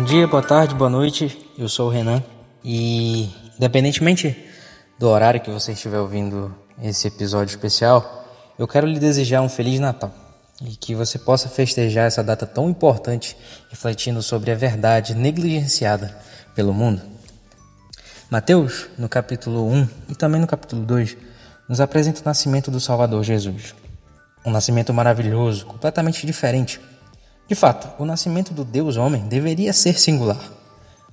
dia, boa tarde, boa noite. Eu sou o Renan e, independentemente do horário que você estiver ouvindo esse episódio especial, eu quero lhe desejar um Feliz Natal e que você possa festejar essa data tão importante, refletindo sobre a verdade negligenciada pelo mundo. Mateus, no capítulo 1 e também no capítulo 2, nos apresenta o nascimento do Salvador Jesus. Um nascimento maravilhoso, completamente diferente. De fato, o nascimento do Deus homem deveria ser singular.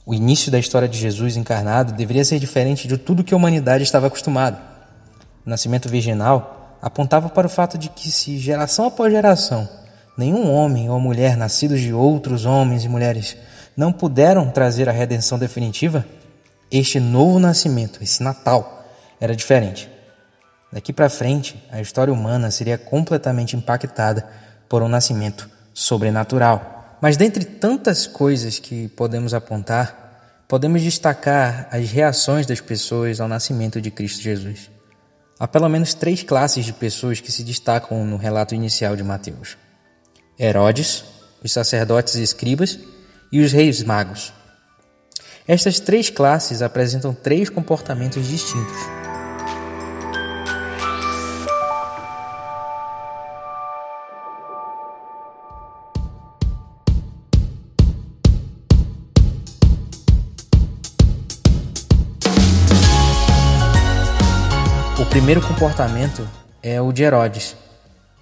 O início da história de Jesus encarnado deveria ser diferente de tudo que a humanidade estava acostumada. O nascimento virginal apontava para o fato de que, se geração após geração, nenhum homem ou mulher nascidos de outros homens e mulheres não puderam trazer a redenção definitiva, este novo nascimento, esse Natal, era diferente. Daqui para frente, a história humana seria completamente impactada por um nascimento sobrenatural. Mas dentre tantas coisas que podemos apontar, podemos destacar as reações das pessoas ao nascimento de Cristo Jesus. Há pelo menos três classes de pessoas que se destacam no relato inicial de Mateus: Herodes, os sacerdotes e escribas e os reis magos. Estas três classes apresentam três comportamentos distintos. Primeiro comportamento é o de Herodes.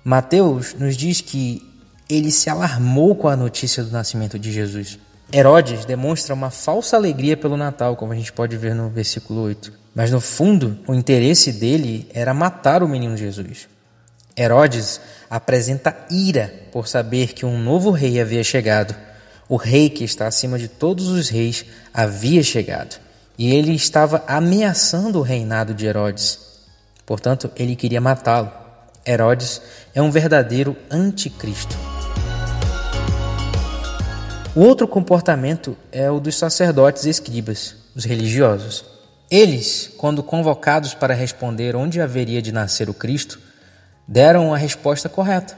Mateus nos diz que ele se alarmou com a notícia do nascimento de Jesus. Herodes demonstra uma falsa alegria pelo Natal, como a gente pode ver no versículo 8. Mas no fundo, o interesse dele era matar o menino Jesus. Herodes apresenta ira por saber que um novo rei havia chegado. O rei que está acima de todos os reis havia chegado. E ele estava ameaçando o reinado de Herodes. Portanto, ele queria matá-lo. Herodes é um verdadeiro anticristo. O outro comportamento é o dos sacerdotes e escribas, os religiosos. Eles, quando convocados para responder onde haveria de nascer o Cristo, deram a resposta correta.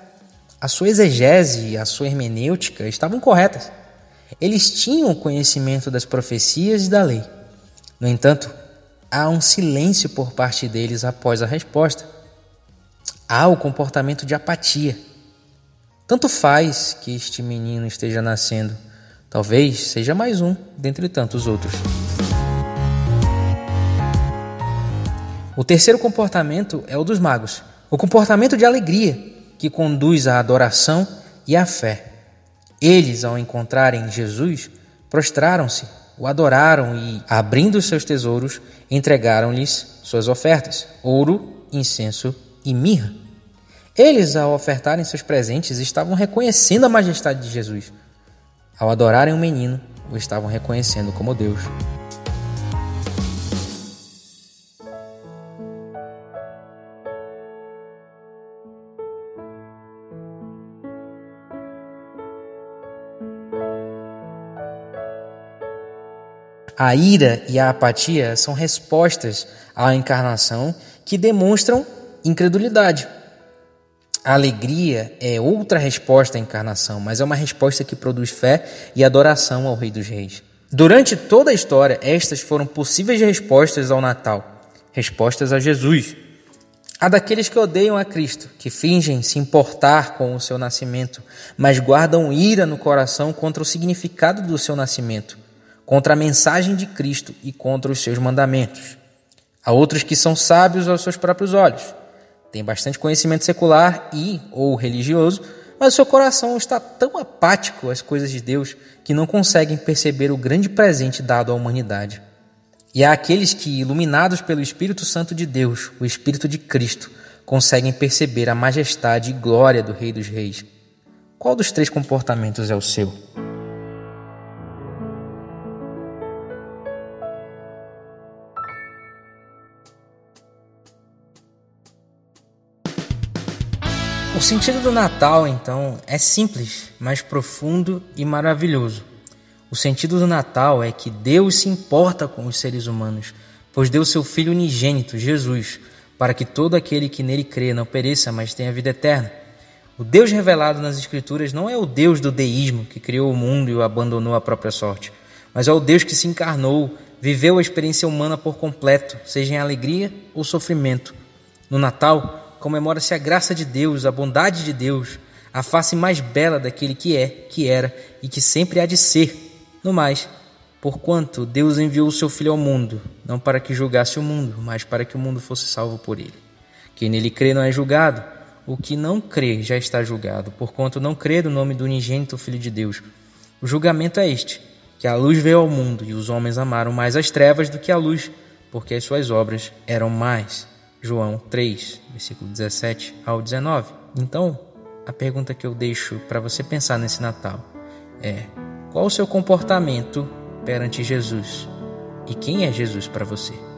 A sua exegese e a sua hermenêutica estavam corretas. Eles tinham conhecimento das profecias e da lei. No entanto, há um silêncio por parte deles após a resposta. Há o comportamento de apatia. Tanto faz que este menino esteja nascendo, talvez seja mais um dentre tantos outros. O terceiro comportamento é o dos magos, o comportamento de alegria, que conduz à adoração e à fé. Eles, ao encontrarem Jesus, prostraram-se o adoraram e, abrindo seus tesouros, entregaram-lhes suas ofertas: ouro, incenso e mirra. Eles, ao ofertarem seus presentes, estavam reconhecendo a majestade de Jesus. Ao adorarem o menino, o estavam reconhecendo como Deus. A ira e a apatia são respostas à encarnação que demonstram incredulidade. A alegria é outra resposta à encarnação, mas é uma resposta que produz fé e adoração ao Rei dos Reis. Durante toda a história, estas foram possíveis respostas ao Natal, respostas a Jesus. Há daqueles que odeiam a Cristo, que fingem se importar com o seu nascimento, mas guardam ira no coração contra o significado do seu nascimento contra a mensagem de Cristo e contra os seus mandamentos. Há outros que são sábios aos seus próprios olhos, têm bastante conhecimento secular e ou religioso, mas o seu coração está tão apático às coisas de Deus que não conseguem perceber o grande presente dado à humanidade. E há aqueles que, iluminados pelo Espírito Santo de Deus, o Espírito de Cristo, conseguem perceber a majestade e glória do Rei dos Reis. Qual dos três comportamentos é o seu? O sentido do Natal, então, é simples, mas profundo e maravilhoso. O sentido do Natal é que Deus se importa com os seres humanos, pois deu seu Filho unigênito, Jesus, para que todo aquele que nele crê não pereça, mas tenha vida eterna. O Deus revelado nas Escrituras não é o Deus do deísmo que criou o mundo e o abandonou à própria sorte, mas é o Deus que se encarnou, viveu a experiência humana por completo, seja em alegria ou sofrimento. No Natal, comemora-se a graça de Deus, a bondade de Deus, a face mais bela daquele que é, que era e que sempre há de ser. No mais, porquanto Deus enviou o seu Filho ao mundo, não para que julgasse o mundo, mas para que o mundo fosse salvo por ele. Quem nele crê não é julgado, o que não crê já está julgado, porquanto não crê no nome do unigênito Filho de Deus. O julgamento é este, que a luz veio ao mundo e os homens amaram mais as trevas do que a luz, porque as suas obras eram mais. João 3, versículo 17 ao 19. Então, a pergunta que eu deixo para você pensar nesse Natal é: qual o seu comportamento perante Jesus? E quem é Jesus para você?